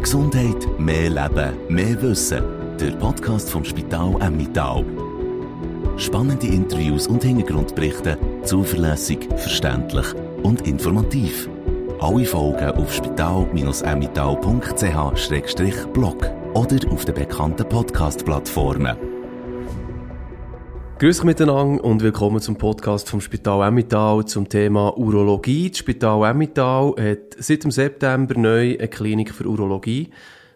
Mehr Gesundheit, mehr Leben, mehr Wissen. Der Podcast vom Spital Emmittal. Spannende Interviews und Hintergrundberichte, zuverlässig, verständlich und informativ. Alle Folgen auf spital-emmittal.ch-blog oder auf den bekannten Podcast-Plattformen. Grüß euch miteinander und willkommen zum Podcast vom Spital Emmittal zum Thema Urologie. Das Spital Emmittal hat seit dem September neu eine Klinik für Urologie.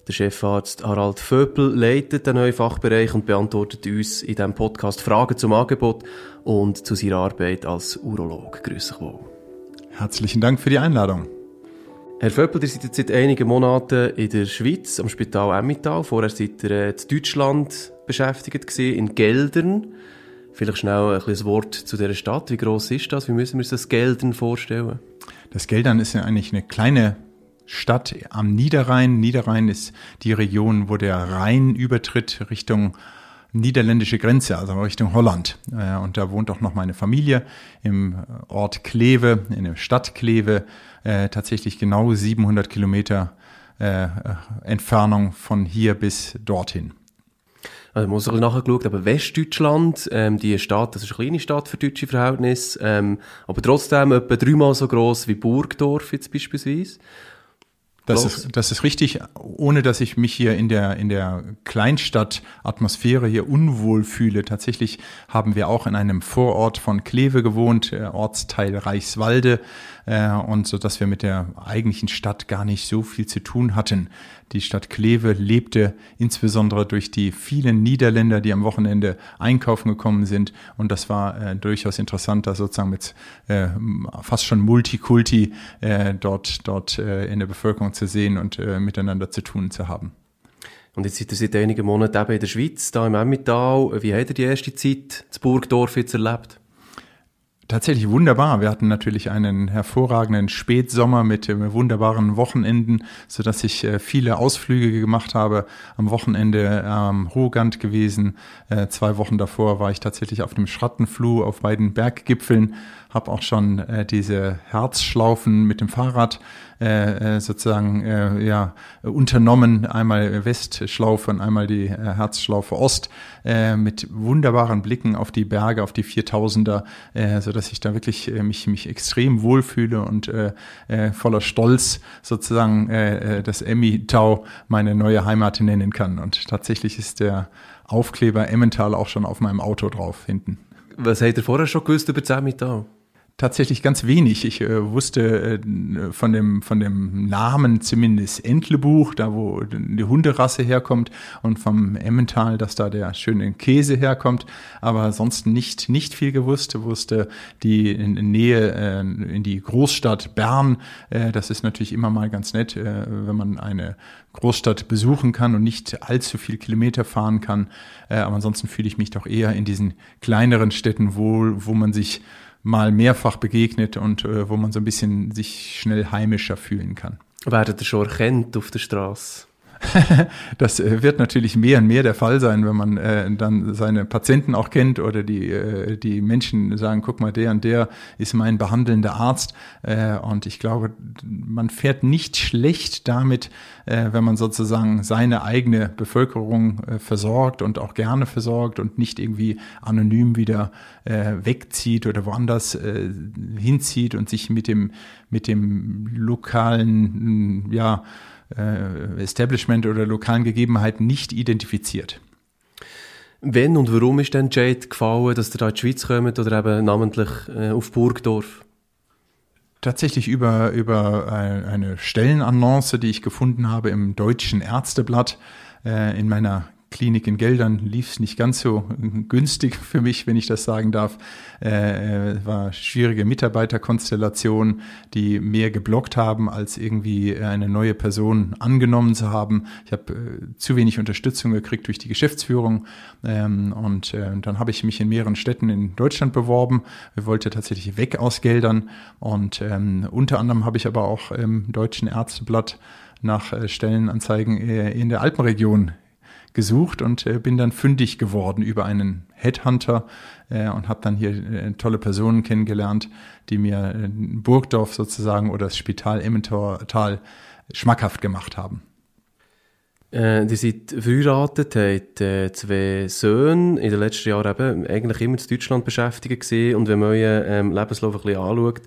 Der Chefarzt Harald Vöpel leitet den neuen Fachbereich und beantwortet uns in diesem Podcast Fragen zum Angebot und zu seiner Arbeit als Urolog. Grüß euch wohl. Herzlichen Dank für die Einladung. Herr Vöppel, ihr seid jetzt seit einigen Monaten in der Schweiz, am Spital Emmittal. Vorher seid ihr in Deutschland beschäftigt gewesen, in Geldern. Vielleicht schnell ein Wort zu dieser Stadt. Wie groß ist das? Wie müssen wir uns das Geldern vorstellen? Das Geldern ist ja eigentlich eine kleine Stadt am Niederrhein. Niederrhein ist die Region, wo der Rhein übertritt Richtung niederländische Grenze, also Richtung Holland. Äh, und da wohnt auch noch meine Familie im Ort Kleve, in der Stadt Kleve, äh, tatsächlich genau 700 Kilometer äh, Entfernung von hier bis dorthin. Also, man muss bisschen nachgeschaut, aber Westdeutschland, ähm, die Stadt, das ist eine kleine Stadt für deutsche Verhältnisse, ähm, aber trotzdem etwa dreimal so groß wie Burgdorf jetzt beispielsweise. Das ist, das ist richtig, ohne dass ich mich hier in der, in der Kleinstadt-Atmosphäre hier unwohl fühle. Tatsächlich haben wir auch in einem Vorort von Kleve gewohnt, äh, Ortsteil Reichswalde, äh, und so dass wir mit der eigentlichen Stadt gar nicht so viel zu tun hatten. Die Stadt Kleve lebte insbesondere durch die vielen Niederländer, die am Wochenende einkaufen gekommen sind. Und das war äh, durchaus interessant, da sozusagen mit äh, fast schon Multikulti äh, dort, dort äh, in der Bevölkerung zu sehen und äh, miteinander zu tun zu haben. Und jetzt seid ihr seit einigen Monaten eben in der Schweiz, da im Emmental. Wie habt ihr die erste Zeit zu Burgdorf jetzt erlebt? Tatsächlich wunderbar. Wir hatten natürlich einen hervorragenden Spätsommer mit äh, wunderbaren Wochenenden, so dass ich äh, viele Ausflüge gemacht habe. Am Wochenende am Ruhgand gewesen. Äh, zwei Wochen davor war ich tatsächlich auf dem Schrattenfluh auf beiden Berggipfeln habe auch schon äh, diese Herzschlaufen mit dem Fahrrad äh, äh, sozusagen äh, ja unternommen. Einmal Westschlaufe und einmal die äh, Herzschlaufe Ost äh, mit wunderbaren Blicken auf die Berge, auf die 4000er, äh, so dass ich da wirklich äh, mich mich extrem wohlfühle und äh, äh, voller Stolz sozusagen äh, äh das Emmy-Tau meine neue Heimat nennen kann. Und tatsächlich ist der Aufkleber Emmental auch schon auf meinem Auto drauf hinten. Was habt ihr vorher schon gewusst über das Emmental? Tatsächlich ganz wenig. Ich äh, wusste äh, von, dem, von dem Namen zumindest Entlebuch, da wo die Hunderasse herkommt und vom Emmental, dass da der schöne Käse herkommt, aber sonst nicht, nicht viel gewusst. Wusste die in, in Nähe äh, in die Großstadt Bern, äh, das ist natürlich immer mal ganz nett, äh, wenn man eine Großstadt besuchen kann und nicht allzu viel Kilometer fahren kann. Äh, aber ansonsten fühle ich mich doch eher in diesen kleineren Städten wohl, wo man sich mal mehrfach begegnet und äh, wo man so ein bisschen sich schnell heimischer fühlen kann. Werdet ihr schon erkennt auf der Straße? das äh, wird natürlich mehr und mehr der Fall sein, wenn man äh, dann seine Patienten auch kennt oder die, äh, die Menschen sagen, guck mal, der und der ist mein behandelnder Arzt. Äh, und ich glaube, man fährt nicht schlecht damit, äh, wenn man sozusagen seine eigene Bevölkerung äh, versorgt und auch gerne versorgt und nicht irgendwie anonym wieder äh, wegzieht oder woanders äh, hinzieht und sich mit dem, mit dem lokalen, ja, äh, Establishment oder lokalen Gegebenheiten nicht identifiziert. Wenn und warum ist denn Jade gefallen, dass ihr da in die Schweiz kommt oder eben namentlich äh, auf Burgdorf? Tatsächlich über, über eine Stellenannonce, die ich gefunden habe im Deutschen Ärzteblatt äh, in meiner Klinik in Geldern lief es nicht ganz so günstig für mich, wenn ich das sagen darf. Äh, äh, war schwierige Mitarbeiterkonstellation, die mehr geblockt haben, als irgendwie eine neue Person angenommen zu haben. Ich habe äh, zu wenig Unterstützung gekriegt durch die Geschäftsführung ähm, und äh, dann habe ich mich in mehreren Städten in Deutschland beworben. Ich wollte tatsächlich weg aus Geldern und ähm, unter anderem habe ich aber auch im Deutschen Ärzteblatt nach äh, Stellenanzeigen in der Alpenregion gesucht und äh, bin dann fündig geworden über einen Headhunter äh, und habe dann hier äh, tolle Personen kennengelernt, die mir äh, Burgdorf sozusagen oder das Spital Emmental schmackhaft gemacht haben. Äh, die sind verheiratet, haben äh, zwei Söhne, in den letzten Jahren eben eigentlich immer in Deutschland beschäftigt gewesen. Und wenn man euren ähm, Lebenslauf ein bisschen anschaut,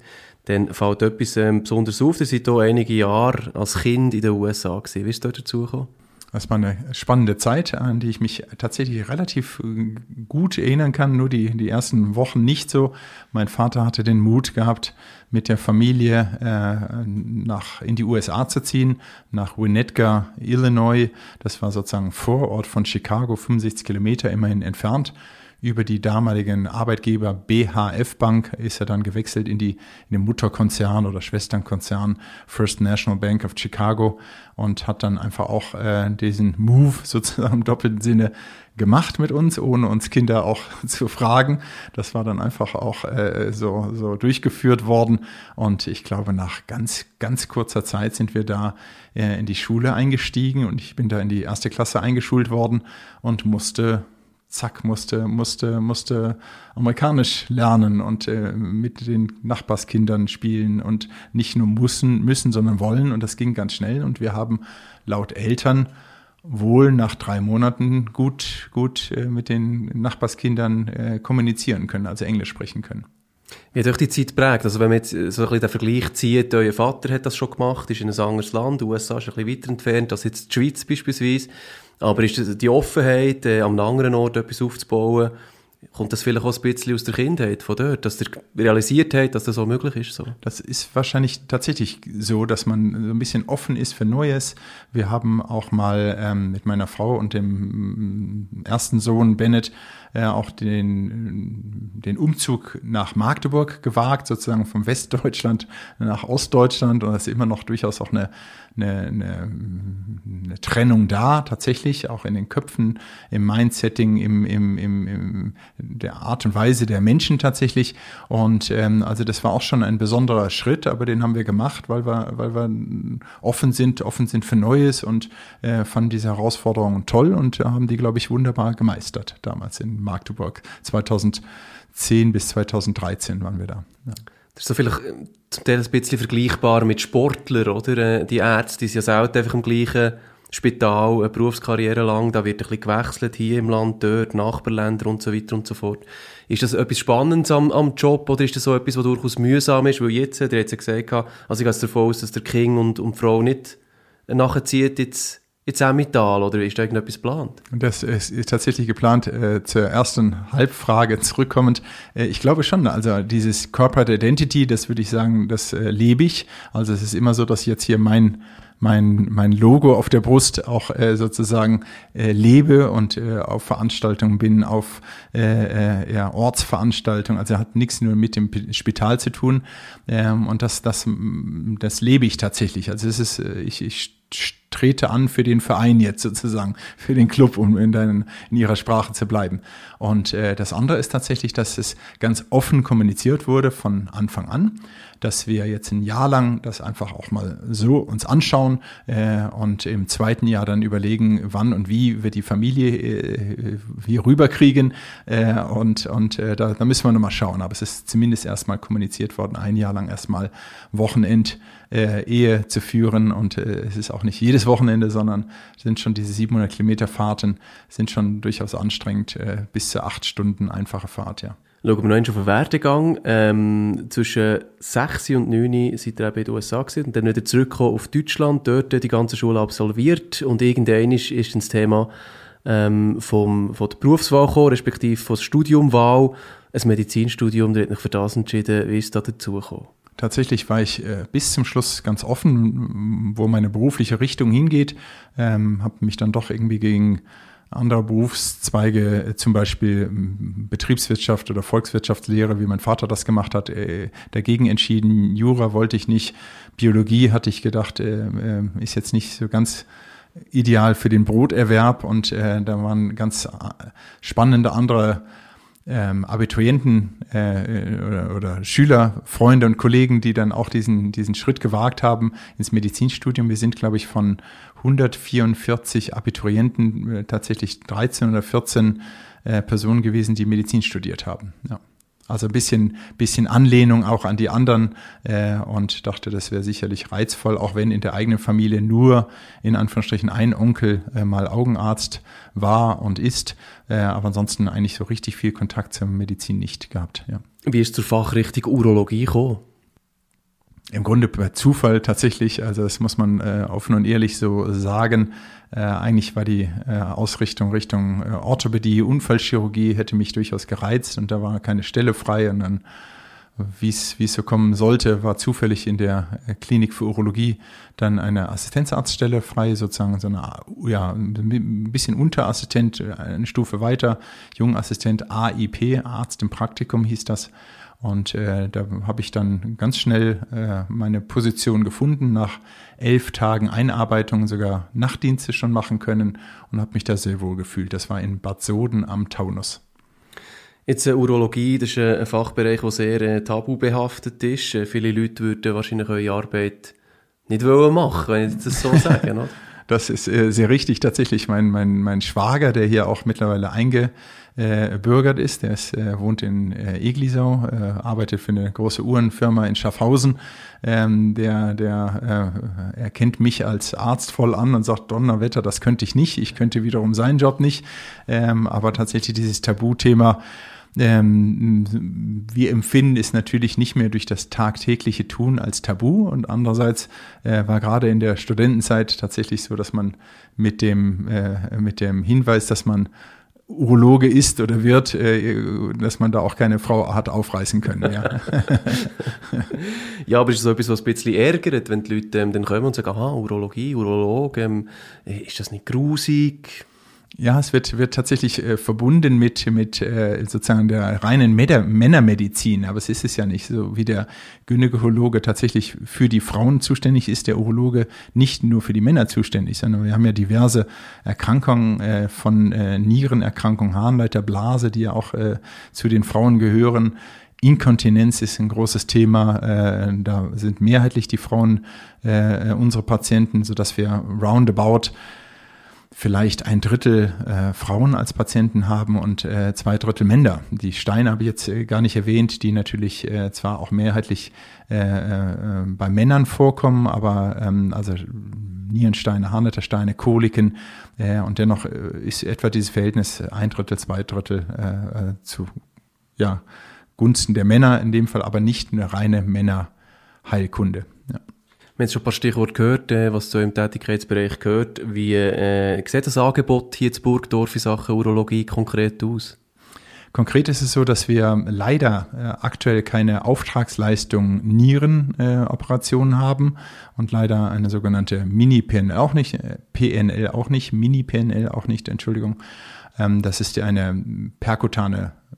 dann fällt etwas ähm, besonders auf. Ihr seid hier einige Jahre als Kind in den USA gewesen. Wie ist es dort dazu gekommen? Das war eine spannende Zeit, an die ich mich tatsächlich relativ äh, gut erinnern kann, nur die, die ersten Wochen nicht so. Mein Vater hatte den Mut gehabt, mit der Familie äh, nach, in die USA zu ziehen, nach Winnetka, Illinois. Das war sozusagen Vorort von Chicago, 65 Kilometer immerhin entfernt über die damaligen Arbeitgeber BHF Bank ist er dann gewechselt in, die, in den Mutterkonzern oder Schwesternkonzern First National Bank of Chicago und hat dann einfach auch äh, diesen Move sozusagen im doppelten Sinne gemacht mit uns, ohne uns Kinder auch zu fragen. Das war dann einfach auch äh, so, so durchgeführt worden. Und ich glaube, nach ganz, ganz kurzer Zeit sind wir da äh, in die Schule eingestiegen und ich bin da in die erste Klasse eingeschult worden und musste zack, musste, musste, musste amerikanisch lernen und äh, mit den Nachbarskindern spielen und nicht nur müssen, müssen, sondern wollen. Und das ging ganz schnell. Und wir haben laut Eltern wohl nach drei Monaten gut, gut äh, mit den Nachbarskindern äh, kommunizieren können, also Englisch sprechen können. Wie hat euch die Zeit prägt? Also wenn man jetzt so ein bisschen den Vergleich zieht, euer Vater hat das schon gemacht, ist in ein anderes Land, USA ist ein bisschen weiter entfernt als jetzt die Schweiz beispielsweise. Aber ist die Offenheit, äh, am anderen Ort etwas aufzubauen, kommt das vielleicht auch ein bisschen aus der Kindheit von dort, dass ihr realisiert habt, dass das so möglich ist? So? Das ist wahrscheinlich tatsächlich so, dass man so ein bisschen offen ist für Neues. Wir haben auch mal ähm, mit meiner Frau und dem mm, ersten Sohn Bennett äh, auch den, den Umzug nach Magdeburg gewagt, sozusagen vom Westdeutschland nach Ostdeutschland. Und das ist immer noch durchaus auch eine, eine, eine, eine Trennung da, tatsächlich, auch in den Köpfen, im Mindsetting, im, im, im, im der Art und Weise der Menschen tatsächlich. Und ähm, also das war auch schon ein besonderer Schritt, aber den haben wir gemacht, weil wir, weil wir offen sind, offen sind für Neues und äh, fanden diese Herausforderungen toll und haben die, glaube ich, wunderbar gemeistert damals in Magdeburg. 2010 bis 2013 waren wir da. Ja. Das ist so vielleicht äh, zum Teil ein bisschen vergleichbar mit Sportlern, oder? Äh, die Ärzte die sind ja selten einfach im gleichen Spital, eine Berufskarriere lang, da wird ein bisschen gewechselt, hier im Land, dort, Nachbarländer und so weiter und so fort. Ist das etwas Spannendes am, am Job oder ist das so etwas, was durchaus mühsam ist? Weil jetzt, der hat ja gesagt, also ich gehe davon aus, dass der King und, und die Frau nicht nachzieht jetzt jetzt auch Metall oder ist da irgendetwas geplant? Das ist, ist tatsächlich geplant. Äh, zur ersten Halbfrage zurückkommend. Äh, ich glaube schon, also dieses Corporate Identity, das würde ich sagen, das äh, lebe ich. Also es ist immer so, dass jetzt hier mein mein, mein Logo auf der Brust auch äh, sozusagen äh, lebe und äh, auf Veranstaltungen bin, auf äh, äh, ja, Ortsveranstaltungen. Also hat nichts nur mit dem Spital zu tun. Ähm, und das, das, das lebe ich tatsächlich. Also es ist, äh, ich, ich trete an für den Verein jetzt sozusagen, für den Club, um in, deinen, in ihrer Sprache zu bleiben. Und äh, das andere ist tatsächlich, dass es ganz offen kommuniziert wurde von Anfang an dass wir jetzt ein Jahr lang das einfach auch mal so uns anschauen äh, und im zweiten Jahr dann überlegen, wann und wie wir die Familie äh, hier rüberkriegen. Äh, und und äh, da, da müssen wir nochmal schauen. Aber es ist zumindest erstmal kommuniziert worden, ein Jahr lang erstmal Wochenend äh, Ehe zu führen. Und äh, es ist auch nicht jedes Wochenende, sondern sind schon diese 700 Kilometer Fahrten, sind schon durchaus anstrengend, äh, bis zu acht Stunden einfache Fahrt, ja. Schauen wir noch einmal auf den Werdegang. Ähm, zwischen 6 und 9 seid ihr eben in den USA gewesen, und dann wieder zurückgekommen auf Deutschland, dort die ganze Schule absolviert und irgendwann ist, ist das Thema ähm, vom, von der Berufswahl gekommen, respektive von der Studiumwahl, ein Medizinstudium, da hat mich für das entschieden, wie ist da dazu gekommen? Tatsächlich war ich äh, bis zum Schluss ganz offen, wo meine berufliche Richtung hingeht, ähm, habe mich dann doch irgendwie gegen andere Berufszweige, äh, zum Beispiel Betriebswirtschaft oder Volkswirtschaftslehre, wie mein Vater das gemacht hat, äh, dagegen entschieden. Jura wollte ich nicht. Biologie hatte ich gedacht, äh, ist jetzt nicht so ganz ideal für den Broterwerb und da waren ganz spannende andere ähm, Abiturienten äh, oder, oder Schüler, Freunde und Kollegen, die dann auch diesen, diesen Schritt gewagt haben ins Medizinstudium. Wir sind, glaube ich, von 144 Abiturienten äh, tatsächlich 13 oder 14 äh, Personen gewesen, die Medizin studiert haben. Ja. Also ein bisschen, bisschen Anlehnung auch an die anderen äh, und dachte, das wäre sicherlich reizvoll, auch wenn in der eigenen Familie nur in Anführungsstrichen ein Onkel äh, mal Augenarzt war und ist, äh, aber ansonsten eigentlich so richtig viel Kontakt zur Medizin nicht gehabt. Ja. Wie ist zur Fachrichtung Urologie gekommen? Im Grunde per Zufall tatsächlich, also das muss man äh, offen und ehrlich so sagen. Äh, eigentlich war die äh, Ausrichtung Richtung äh, Orthopädie, Unfallchirurgie hätte mich durchaus gereizt und da war keine Stelle frei und dann wie es so kommen sollte, war zufällig in der äh, Klinik für Urologie dann eine Assistenzarztstelle frei, sozusagen so eine, ja, ein bisschen Unterassistent, äh, eine Stufe weiter, Jungassistent AIP, Arzt im Praktikum hieß das. Und äh, da habe ich dann ganz schnell äh, meine Position gefunden, nach elf Tagen Einarbeitung sogar Nachtdienste schon machen können und habe mich da sehr wohl gefühlt. Das war in Bad Soden am Taunus. Jetzt äh, Urologie, das ist äh, ein Fachbereich, der sehr äh, tabubehaftet ist. Äh, viele Leute würden wahrscheinlich eure Arbeit nicht wollen machen, wenn ich das so sage, oder? Das ist äh, sehr richtig tatsächlich. Mein, mein, mein Schwager, der hier auch mittlerweile einge äh, bürgert ist. Der ist, äh, wohnt in äh, Eglisau, äh, arbeitet für eine große Uhrenfirma in Schaffhausen. Ähm, der, der äh, erkennt mich als Arzt voll an und sagt, Donnerwetter, das könnte ich nicht. Ich könnte wiederum seinen Job nicht. Ähm, aber tatsächlich dieses Tabuthema, ähm, wir empfinden es natürlich nicht mehr durch das tagtägliche Tun als Tabu und andererseits äh, war gerade in der Studentenzeit tatsächlich so, dass man mit dem äh, mit dem Hinweis, dass man Urologe ist oder wird, äh, dass man da auch keine Frau hat aufreißen können. Ja, ja aber ist so etwas, was ein bisschen ärgert, wenn die Leute ähm, dann kommen und sagen, aha, Urologie, Urologe, ähm, ist das nicht grusig? Ja, es wird, wird tatsächlich äh, verbunden mit, mit äh, sozusagen der reinen Männer Männermedizin, aber es ist es ja nicht. So wie der Gynäkologe tatsächlich für die Frauen zuständig ist, der Urologe nicht nur für die Männer zuständig, sondern wir haben ja diverse Erkrankungen äh, von äh, Nierenerkrankung, Harnleiterblase, die ja auch äh, zu den Frauen gehören. Inkontinenz ist ein großes Thema. Äh, da sind mehrheitlich die Frauen äh, unsere Patienten, so dass wir roundabout vielleicht ein Drittel äh, Frauen als Patienten haben und äh, zwei Drittel Männer. Die Steine habe ich jetzt äh, gar nicht erwähnt, die natürlich äh, zwar auch mehrheitlich äh, äh, bei Männern vorkommen, aber ähm, also Nierensteine, Harnlettersteine, Koliken äh, und dennoch äh, ist etwa dieses Verhältnis ein Drittel, zwei Drittel äh, äh, zu ja, Gunsten der Männer, in dem Fall aber nicht eine reine Männerheilkunde. Ja. Wir haben schon ein paar Stichworte gehört, äh, was so im Tätigkeitsbereich gehört. Wie äh, sieht das Angebot hier in Burgdorf in Sachen Urologie konkret aus? Konkret ist es so, dass wir leider äh, aktuell keine Auftragsleistung Nierenoperationen äh, haben und leider eine sogenannte Mini-PNL auch nicht, äh, PNL auch nicht, Mini-PNL auch nicht, Entschuldigung. Ähm, das ist eine perkutane äh,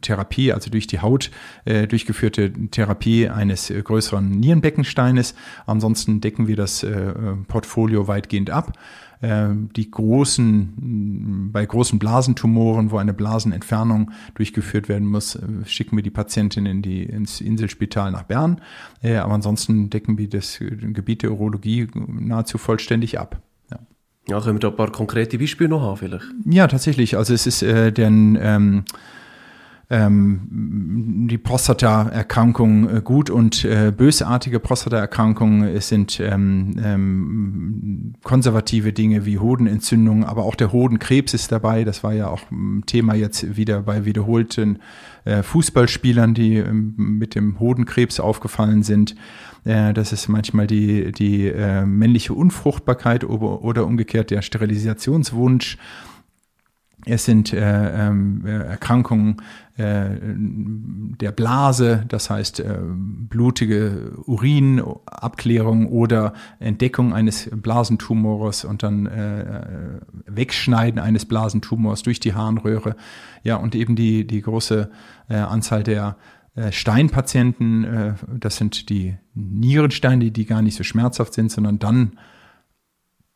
Therapie, also durch die Haut äh, durchgeführte Therapie eines äh, größeren Nierenbeckensteines. Ansonsten decken wir das äh, Portfolio weitgehend ab. Äh, die großen, bei großen Blasentumoren, wo eine Blasenentfernung durchgeführt werden muss, äh, schicken wir die Patientin in die, ins Inselspital nach Bern. aber ansonsten decken wir das Gebiet der Urologie nahezu vollständig ab. Ja, können wir da ein paar konkrete Beispiele noch haben vielleicht? Ja, tatsächlich. Also es ist äh, denn ähm, ähm, die Prostataerkrankung äh, gut und äh, bösartige Prostataerkrankungen sind ähm, ähm, konservative Dinge wie Hodenentzündung, aber auch der Hodenkrebs ist dabei. Das war ja auch ein Thema jetzt wieder bei wiederholten äh, Fußballspielern, die ähm, mit dem Hodenkrebs aufgefallen sind. Äh, das ist manchmal die, die äh, männliche Unfruchtbarkeit oder umgekehrt der Sterilisationswunsch. Es sind äh, ähm, äh, Erkrankungen äh, der Blase, das heißt äh, blutige Urinabklärung oder Entdeckung eines Blasentumors und dann äh, Wegschneiden eines Blasentumors durch die Harnröhre. Ja, und eben die, die große äh, Anzahl der äh, Steinpatienten, äh, das sind die Nierensteine, die gar nicht so schmerzhaft sind, sondern dann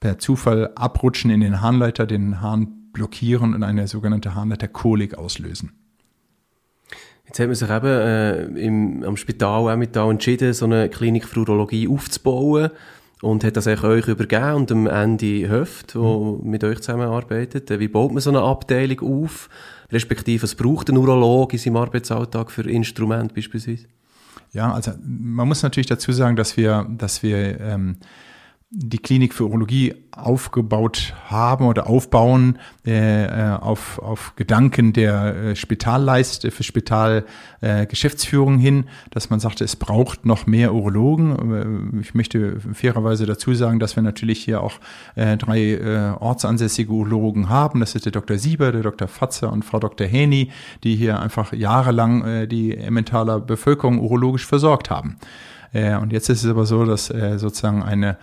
per Zufall abrutschen in den Harnleiter, den Harn blockieren und eine sogenannte Harnleiterkolik auslösen. Jetzt hat man sich eben äh, im, am Spital auch mit entschieden, so eine Klinik für Urologie aufzubauen. und hat das eigentlich euch übergeben und am Ende Höft, wo mhm. mit euch zusammenarbeitet. Wie baut man so eine Abteilung auf? Respektive, was braucht ein Urolog in seinem Arbeitsalltag für Instrumente beispielsweise? Ja, also man muss natürlich dazu sagen, dass wir, dass wir ähm, die Klinik für Urologie aufgebaut haben oder aufbauen äh, äh, auf, auf Gedanken der äh, Spitalleist für Spitalgeschäftsführung äh, hin, dass man sagte, es braucht noch mehr Urologen. Äh, ich möchte fairerweise dazu sagen, dass wir natürlich hier auch äh, drei äh, ortsansässige Urologen haben. Das ist der Dr. Sieber, der Dr. Fatzer und Frau Dr. Häni, die hier einfach jahrelang äh, die Emmentaler Bevölkerung urologisch versorgt haben. Äh, und jetzt ist es aber so, dass äh, sozusagen eine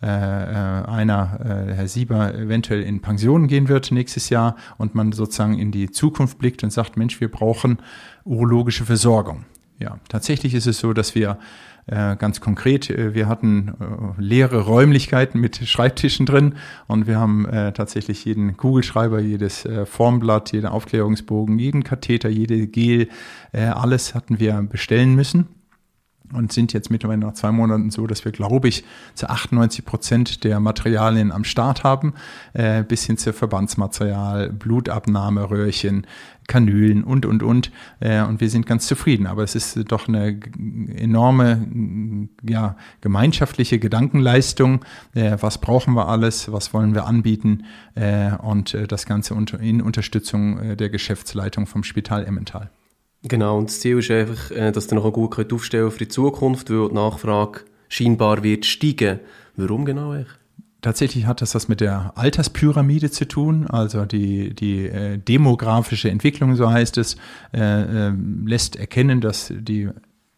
äh, äh, einer, äh, Herr Sieber, eventuell in Pension gehen wird nächstes Jahr und man sozusagen in die Zukunft blickt und sagt, Mensch, wir brauchen urologische Versorgung. Ja, tatsächlich ist es so, dass wir äh, ganz konkret, äh, wir hatten äh, leere Räumlichkeiten mit Schreibtischen drin und wir haben tatsächlich jeden Kugelschreiber, jedes Formblatt, jeden Aufklärungsbogen, jeden Katheter, jede Gel, alles hatten wir bestellen müssen und sind jetzt mittlerweile nach zwei Monaten so, dass wir, glaube ich, zu 98 Prozent der Materialien am Start haben, äh, bis hin zu Verbandsmaterial, Blutabnahmeröhrchen, Kanülen und, und, und. Äh, und wir sind ganz zufrieden. Aber es ist doch eine enorme, ja, gemeinschaftliche Gedankenleistung. Äh, was brauchen wir alles? Was wollen wir anbieten? Äh, und äh, das Ganze unter, in Unterstützung äh, der Geschäftsleitung vom Spital Emmental. Genau, und das Ziel ist einfach, äh, dass ihr noch gut aufstellen für die Zukunft, weil die Nachfrage scheinbar wird steigen. Warum genau eigentlich? Tatsächlich hat das was mit der Alterspyramide zu tun, also die, die äh, demografische Entwicklung, so heißt es, äh, äh, lässt erkennen, dass die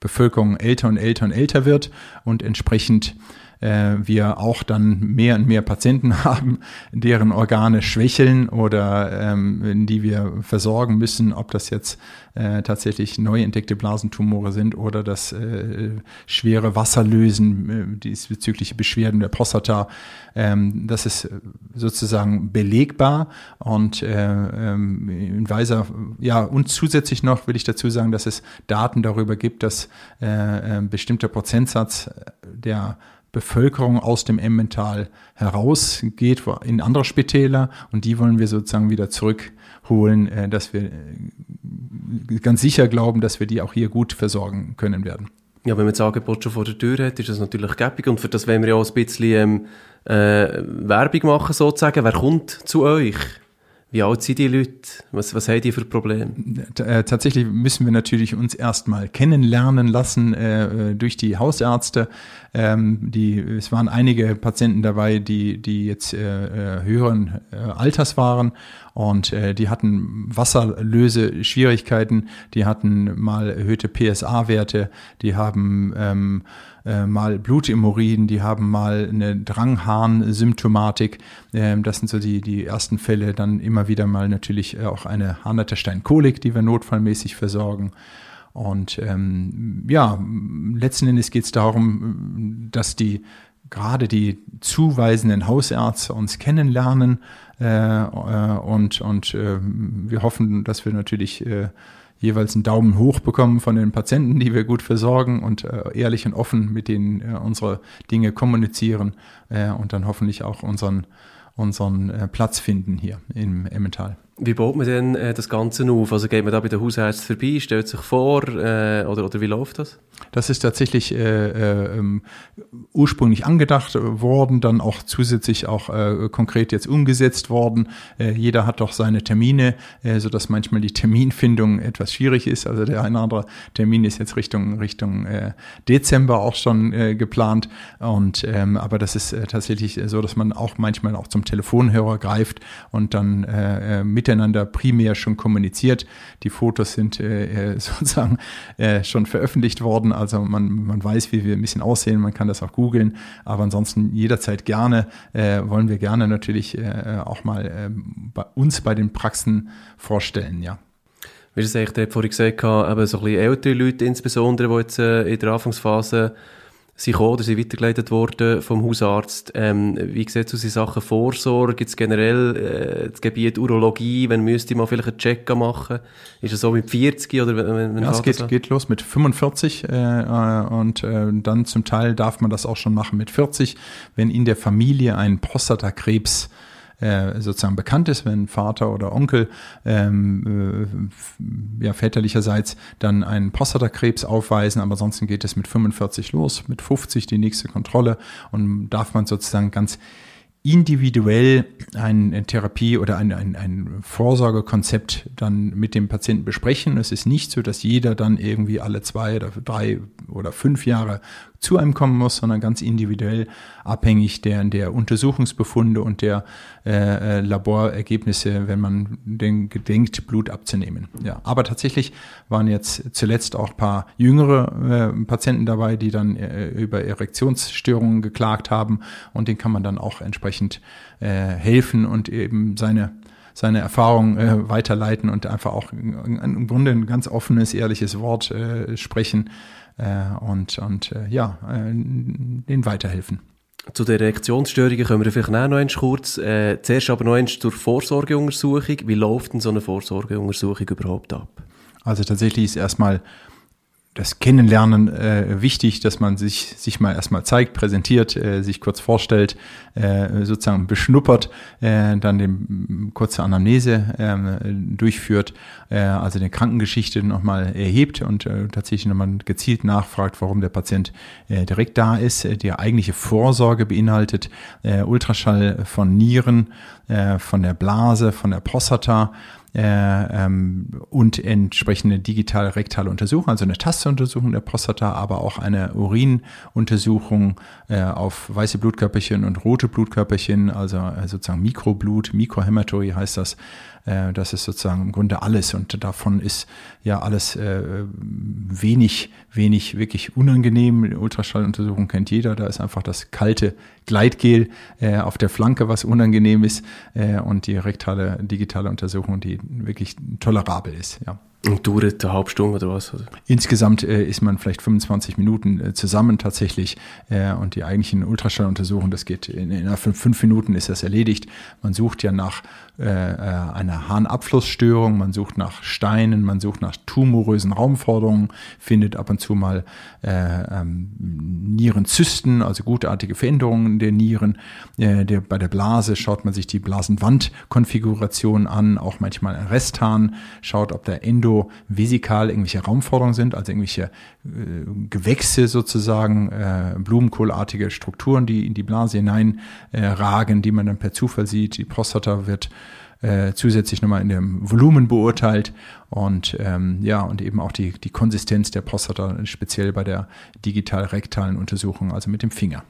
Bevölkerung älter und älter und älter wird und entsprechend äh, wir auch dann mehr und mehr Patienten haben, deren Organe schwächeln oder ähm, die wir versorgen müssen, ob das jetzt äh, tatsächlich neu entdeckte Blasentumore sind oder das äh, schwere Wasserlösen, äh, diesbezügliche Beschwerden der Prostata. Ähm, das ist sozusagen belegbar und äh, ähm, in weiser, ja, und zusätzlich noch will ich dazu sagen, dass es Daten darüber gibt, dass äh, ein bestimmter Prozentsatz der Bevölkerung aus dem Emmental herausgeht in andere Spitäler und die wollen wir sozusagen wieder zurückholen, äh, dass wir äh, ganz sicher glauben, dass wir die auch hier gut versorgen können werden. Ja, wenn man das Angebot schon vor der Tür hat, ist das natürlich gäbig und für das wollen wir ja auch ein bisschen ähm, äh, Werbung machen sozusagen. Wer kommt zu euch? Wie alt sind die Leute? Was, was haben die für Probleme? Äh, tatsächlich müssen wir natürlich uns erstmal kennenlernen lassen äh, durch die Hausärzte. Ähm, die, es waren einige Patienten dabei, die, die jetzt äh, äh höheren äh, Alters waren und äh, die hatten Wasserlöse-Schwierigkeiten, die hatten mal erhöhte PSA-Werte, die haben ähm, äh, mal Blut im Urin, die haben mal eine Drangharn-Symptomatik. Ähm, das sind so die, die ersten Fälle. Dann immer wieder mal natürlich auch eine Harnletterstein-Kolik, die wir notfallmäßig versorgen. Und ähm, ja, letzten Endes geht es darum, dass die gerade die zuweisenden Hausärzte uns kennenlernen äh, äh, und, und äh, wir hoffen, dass wir natürlich äh, jeweils einen Daumen hoch bekommen von den Patienten, die wir gut versorgen und äh, ehrlich und offen mit denen äh, unsere Dinge kommunizieren äh, und dann hoffentlich auch unseren, unseren äh, Platz finden hier im Emmental. Wie baut man denn äh, das Ganze auf? Also geht man da bei der Hausärzten vorbei, stellt sich vor äh, oder, oder wie läuft das? Das ist tatsächlich äh, äh, ähm, ursprünglich angedacht worden, dann auch zusätzlich auch äh, konkret jetzt umgesetzt worden. Äh, jeder hat doch seine Termine, äh, so dass manchmal die Terminfindung etwas schwierig ist. Also der eine oder andere Termin ist jetzt Richtung Richtung äh, Dezember auch schon äh, geplant. Und ähm, aber das ist äh, tatsächlich so, dass man auch manchmal auch zum Telefonhörer greift und dann äh, äh mit miteinander primär schon kommuniziert. Die Fotos sind äh, äh sozusagen äh, schon veröffentlicht worden, also man, man weiß, wie wir ein bisschen aussehen, man kann das auch googeln, aber ansonsten jederzeit gerne, äh, wollen wir gerne natürlich äh, auch mal äh, bei uns bei den Praxen vorstellen, ja. Wie du vorhin gesagt hast, eben so ein bisschen ältere Leute insbesondere, die jetzt äh, in der Anfangsphase sind gekommen oder sind weitergeleitet worden vom Hausarzt. Ähm, wie sieht es aus in Sachen Vorsorge? Gibt es generell äh, das Gebiet Urologie, wenn müsste man vielleicht einen Check machen? Ist es so mit 40 oder wenn, wenn Ja, es geht, geht los mit 45 äh, äh, und äh, dann zum Teil darf man das auch schon machen mit 40, wenn in der Familie ein Prostatakrebs äh, sozusagen bekannt ist, wenn Vater oder Onkel ähm, äh, ja, väterlicherseits dann einen Prostatakrebs aufweisen, aber ansonsten geht es mit 45 los, mit 50 die nächste Kontrolle und darf man sozusagen ganz individuell eine Therapie oder ein, ein, ein Vorsorgekonzept dann mit dem Patienten besprechen. Es ist nicht so, dass jeder dann irgendwie alle zwei oder drei oder fünf Jahre zu einem kommen muss, sondern ganz individuell abhängig der, der Untersuchungsbefunde und der äh, äh, Laborergebnisse, wenn man den gedenkt, Blut abzunehmen. Ja, aber tatsächlich waren jetzt zuletzt auch paar jüngere äh, Patienten dabei, die dann äh, über Erektionsstörungen geklagt haben und den kann man dann auch entsprechend äh, helfen und eben seine seine Erfahrung äh, weiterleiten und einfach auch im Grunde ein ganz offenes, ehrliches Wort äh, sprechen äh, und, und äh, ja, äh, denen weiterhelfen. Zu den Reaktionsstörungen kommen wir vielleicht auch noch einmal kurz. Äh, zuerst aber noch einmal zur Vorsorgeuntersuchung. Wie läuft denn so eine Vorsorgeuntersuchung überhaupt ab? Also tatsächlich ist erstmal das Kennenlernen äh, wichtig, dass man sich, sich mal erstmal zeigt, präsentiert, äh, sich kurz vorstellt, äh, sozusagen beschnuppert, äh, dann dem kurze Anamnese äh, durchführt, äh, also eine Krankengeschichte nochmal erhebt und äh, tatsächlich nochmal gezielt nachfragt, warum der Patient äh, direkt da ist. Äh, die eigentliche Vorsorge beinhaltet äh, Ultraschall von Nieren, äh, von der Blase, von der Prostata, äh, ähm, und entsprechende digitale rektale Untersuchung, also eine Tasteuntersuchung der Prostata, aber auch eine Urinuntersuchung äh, auf weiße Blutkörperchen und rote Blutkörperchen, also äh, sozusagen Mikroblut, Mikrohämaturie heißt das, äh, das ist sozusagen im Grunde alles und davon ist ja alles äh, wenig, wenig wirklich unangenehm. Ultraschalluntersuchung kennt jeder, da ist einfach das kalte Gleitgel äh, auf der Flanke, was unangenehm ist äh, und die rektale digitale Untersuchung, die wirklich tolerabel ist. Ja. Und dauert eine halbe Stunde oder was? Insgesamt äh, ist man vielleicht 25 Minuten äh, zusammen tatsächlich äh, und die eigentlichen Ultraschalluntersuchungen, das geht in, in fünf, fünf, Minuten ist das erledigt. Man sucht ja nach äh, äh, einer Harnabflussstörung, man sucht nach Steinen, man sucht nach tumorösen Raumforderungen, findet ab und zu mal äh, ähm, Nierenzysten, also gutartige Veränderungen der Nieren. Der, bei der Blase schaut man sich die Blasenwandkonfiguration an, auch manchmal ein Resthahn, schaut, ob der Endo endovesikal irgendwelche Raumforderungen sind, also irgendwelche äh, Gewächse sozusagen, äh, blumenkohlartige Strukturen, die in die Blase hinein äh, die man dann per Zufall sieht. Die Prostata wird äh, zusätzlich nochmal in dem Volumen beurteilt und ähm, ja und eben auch die die Konsistenz der Prostata speziell bei der digital-rektalen Untersuchung, also mit dem Finger.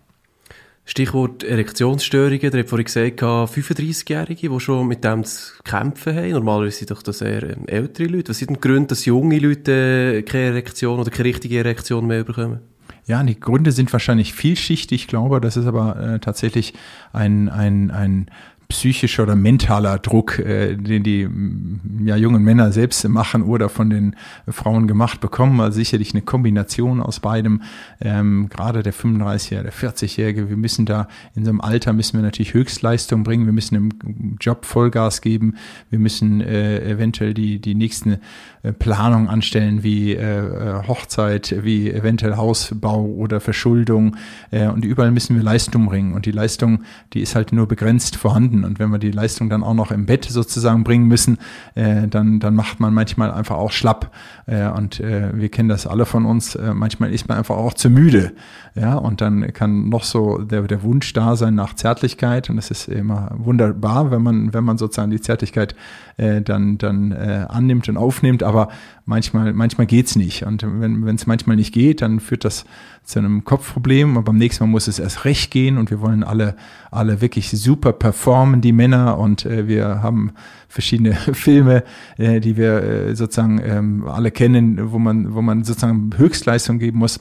Stichwort Erektionsstörungen, der hat vorhin gesagt, 35-Jährige, die schon mit dem zu kämpfen haben. Normalerweise sind doch das eher ähm, ältere Leute. Was sind die Gründe, dass junge Leute äh, keine Erektion oder keine richtige Erektion mehr bekommen? Ja, die Gründe sind wahrscheinlich vielschichtig. Ich glaube, das ist aber äh, tatsächlich ein, ein, ein psychischer oder mentaler Druck, äh, den die mm, ja, jungen Männer selbst machen oder von den Frauen gemacht bekommen. Also sicherlich eine Kombination aus beidem. Ähm, gerade der 35-Jährige, der 40-Jährige, wir müssen da in so einem Alter müssen wir natürlich Höchstleistung bringen. Wir müssen im Job Vollgas geben. Wir müssen äh, eventuell die, die nächsten äh, Planungen anstellen, wie äh, äh, Hochzeit, wie eventuell Hausbau oder Verschuldung. Äh, und überall müssen wir Leistung bringen. Und die Leistung, die ist halt nur begrenzt vorhanden können. Und wenn wir die Leistung dann auch noch im Bett sozusagen bringen müssen, äh, dann, dann macht man manchmal einfach auch schlapp. Äh, und äh, wir kennen das alle von uns. Äh, manchmal ist man einfach auch zu müde. Ja, und dann kann noch so der, der Wunsch da sein nach Zärtlichkeit. Und es ist immer wunderbar, wenn man, wenn man sozusagen die Zärtlichkeit äh, dann, dann äh, annimmt und aufnimmt. Aber manchmal, manchmal geht's nicht. Und wenn es manchmal nicht geht, dann führt das zu einem Kopfproblem. Aber beim nächsten Mal muss es erst recht gehen und wir wollen alle, alle wirklich super performen, die Männer. Und äh, wir haben verschiedene Filme, äh, die wir äh, sozusagen ähm, alle kennen, wo man, wo man sozusagen Höchstleistung geben muss.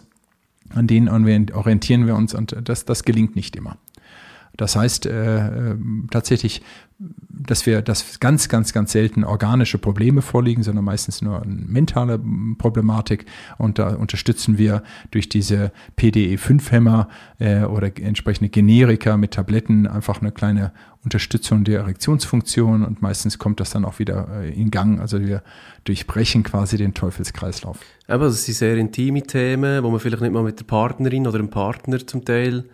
An denen orientieren wir uns und das, das gelingt nicht immer. Das heißt, äh, äh tatsächlich dass wir, dass ganz, ganz, ganz selten organische Probleme vorliegen, sondern meistens nur eine mentale Problematik. Und da unterstützen wir durch diese PDE5-Hämmer äh, oder entsprechende Generika mit Tabletten einfach eine kleine Unterstützung der Erektionsfunktion und meistens kommt das dann auch wieder äh, in Gang. Also wir durchbrechen quasi den Teufelskreislauf. Aber das sind sehr intime Themen, wo man vielleicht nicht mal mit der Partnerin oder dem Partner zum Teil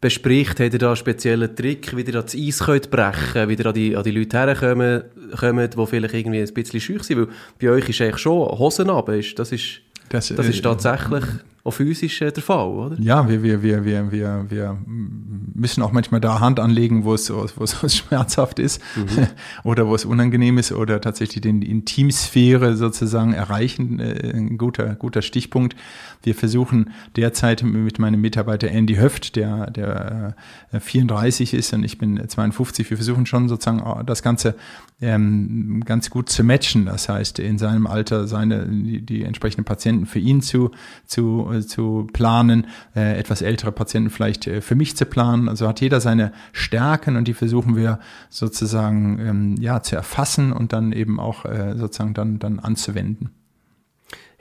bespricht, hat er da einen speziellen Trick, wie ihr das Eis könnt brechen wie ihr an die, an die Leute herkommen, kommen, die vielleicht irgendwie ein bisschen schüch sind, weil bei euch ist eigentlich schon Hosen ab, das ist, das, das ist äh, tatsächlich auch physisch äh, der Fall, oder? Ja, wir, wir, wir, wir, wir, wir müssen auch manchmal da Hand anlegen, wo es, wo es, wo es schmerzhaft ist mhm. oder wo es unangenehm ist oder tatsächlich den Intimsphäre sozusagen erreichen. Äh, ein guter, guter Stichpunkt. Wir versuchen derzeit mit meinem Mitarbeiter Andy Höft, der, der 34 ist und ich bin 52, wir versuchen schon sozusagen das Ganze ähm, ganz gut zu matchen. Das heißt, in seinem Alter seine, die, die entsprechenden Patienten für ihn zu, zu, zu planen, äh, etwas ältere Patienten vielleicht äh, für mich zu planen. Also hat jeder seine Stärken und die versuchen wir sozusagen ähm, ja, zu erfassen und dann eben auch äh, sozusagen dann, dann anzuwenden.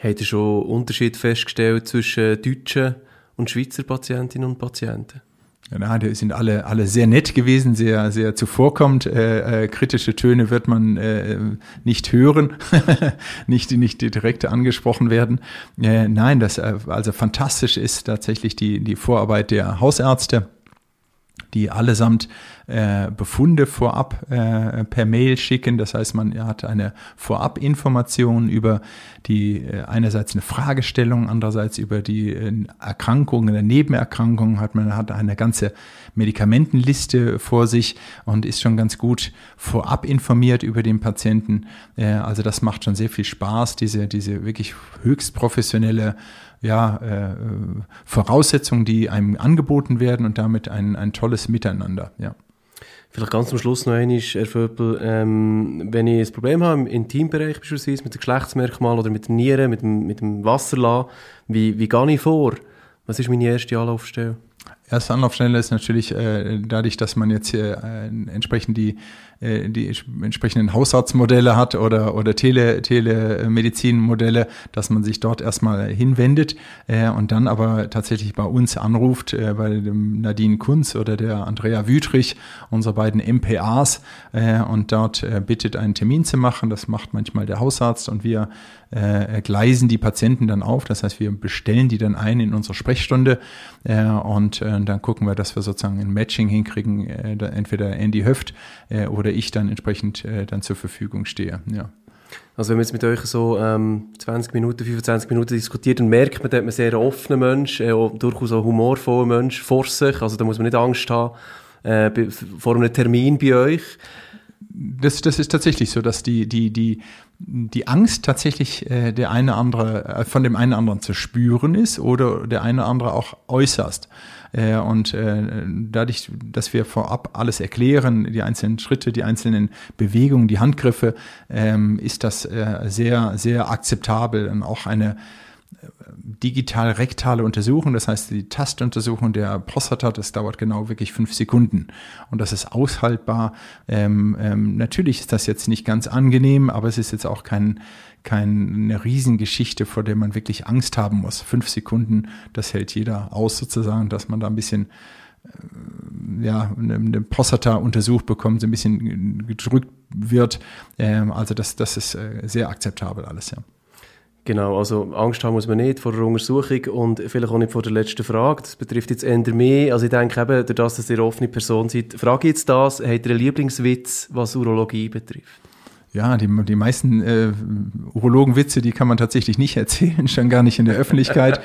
Ihr schon Unterschied festgestellt zwischen deutschen und Schweizer Patientinnen und Patienten? Ja, die sind alle, alle sehr nett gewesen, sehr, sehr zuvorkommend. Äh, äh, kritische Töne wird man äh, nicht hören, nicht, nicht direkt angesprochen werden. Äh, nein, das äh, also fantastisch ist tatsächlich die, die Vorarbeit der Hausärzte die allesamt äh, Befunde vorab äh, per Mail schicken. Das heißt, man hat eine Vorabinformation über die äh, einerseits eine Fragestellung, andererseits über die äh, Erkrankungen, eine Nebenerkrankung hat man hat eine ganze Medikamentenliste vor sich und ist schon ganz gut vorab informiert über den Patienten. Äh, also das macht schon sehr viel Spaß, diese diese wirklich höchst professionelle ja, äh, Voraussetzungen, die einem angeboten werden und damit ein, ein tolles Miteinander. Ja. Vielleicht ganz zum Schluss noch einmal, Herr Vöbel, ähm, wenn ich ein Problem habe im Intimbereich beispielsweise mit dem Geschlechtsmerkmal oder mit den Nieren, mit dem, mit dem Wasserlassen, wie, wie gehe ich vor? Was ist meine erste Anlaufstelle? Erste Anlaufstelle ist natürlich äh, dadurch, dass man jetzt hier äh, entsprechend die äh, die entsprechenden Hausarztmodelle hat oder, oder Tele, Telemedizinmodelle, dass man sich dort erstmal hinwendet äh, und dann aber tatsächlich bei uns anruft, äh, bei dem Nadine Kunz oder der Andrea Wütrich, unsere beiden MPAs, äh, und dort äh, bittet, einen Termin zu machen. Das macht manchmal der Hausarzt und wir äh, gleisen die Patienten dann auf. Das heißt, wir bestellen die dann ein in unsere Sprechstunde äh, und äh, dann gucken wir, dass wir sozusagen ein Matching hinkriegen, äh, entweder Andy Höft äh, oder oder ich dann entsprechend äh, dann zur Verfügung stehe. Ja. Also wenn man jetzt mit euch so ähm, 20 Minuten, 25 Minuten diskutiert, dann merkt man, dass man sehr offener Mensch, äh, durchaus auch humorvoller Mensch vor sich. Also da muss man nicht Angst haben äh, vor einem Termin bei euch. Das, das ist tatsächlich so, dass die, die, die, die Angst tatsächlich äh, der eine andere, äh, von dem einen anderen zu spüren ist oder der eine andere auch äußerst. Äh, und äh, dadurch, dass wir vorab alles erklären, die einzelnen Schritte, die einzelnen Bewegungen, die Handgriffe, ähm, ist das äh, sehr, sehr akzeptabel und auch eine digital-rektale Untersuchung, das heißt die Tastuntersuchung der Prostata, das dauert genau wirklich fünf Sekunden und das ist aushaltbar. Ähm, ähm, natürlich ist das jetzt nicht ganz angenehm, aber es ist jetzt auch kein, keine Riesengeschichte, vor der man wirklich Angst haben muss. Fünf Sekunden, das hält jeder aus sozusagen, dass man da ein bisschen äh, ja, eine Prostata untersucht bekommt, so ein bisschen gedrückt wird. Ähm, also das, das ist äh, sehr akzeptabel alles, ja. Genau, also Angst haben muss man nicht vor der Untersuchung und vielleicht auch nicht vor der letzten Frage. Das betrifft jetzt eher mehr. Also ich denke eben, dadurch, dass ihr offene Person seid, frage ich jetzt das, habt ihr einen Lieblingswitz, was Urologie betrifft? Ja, die, die meisten äh, Urologenwitze, die kann man tatsächlich nicht erzählen, schon gar nicht in der Öffentlichkeit.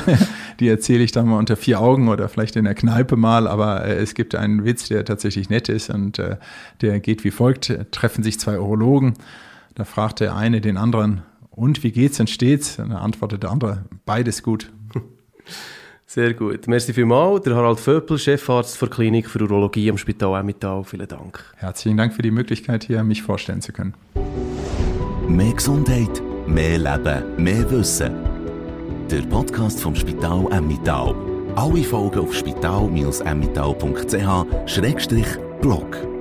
die erzähle ich dann mal unter vier Augen oder vielleicht in der Kneipe mal, aber äh, es gibt einen Witz, der tatsächlich nett ist und äh, der geht wie folgt. Treffen sich zwei Urologen, da fragt der eine den anderen, und wie geht's und steht's? dann antwortet der andere, beides gut. Sehr gut. Merci vielmals. Der Harald Vöppel, Chefarzt der Klinik für Urologie am Spital Emmental. Vielen Dank. Herzlichen Dank für die Möglichkeit, hier mich vorstellen zu können. Mehr Gesundheit, mehr Leben, mehr Wissen. Der Podcast vom Spital Emmental. Alle Folgen auf spital-emmental.ch-blog.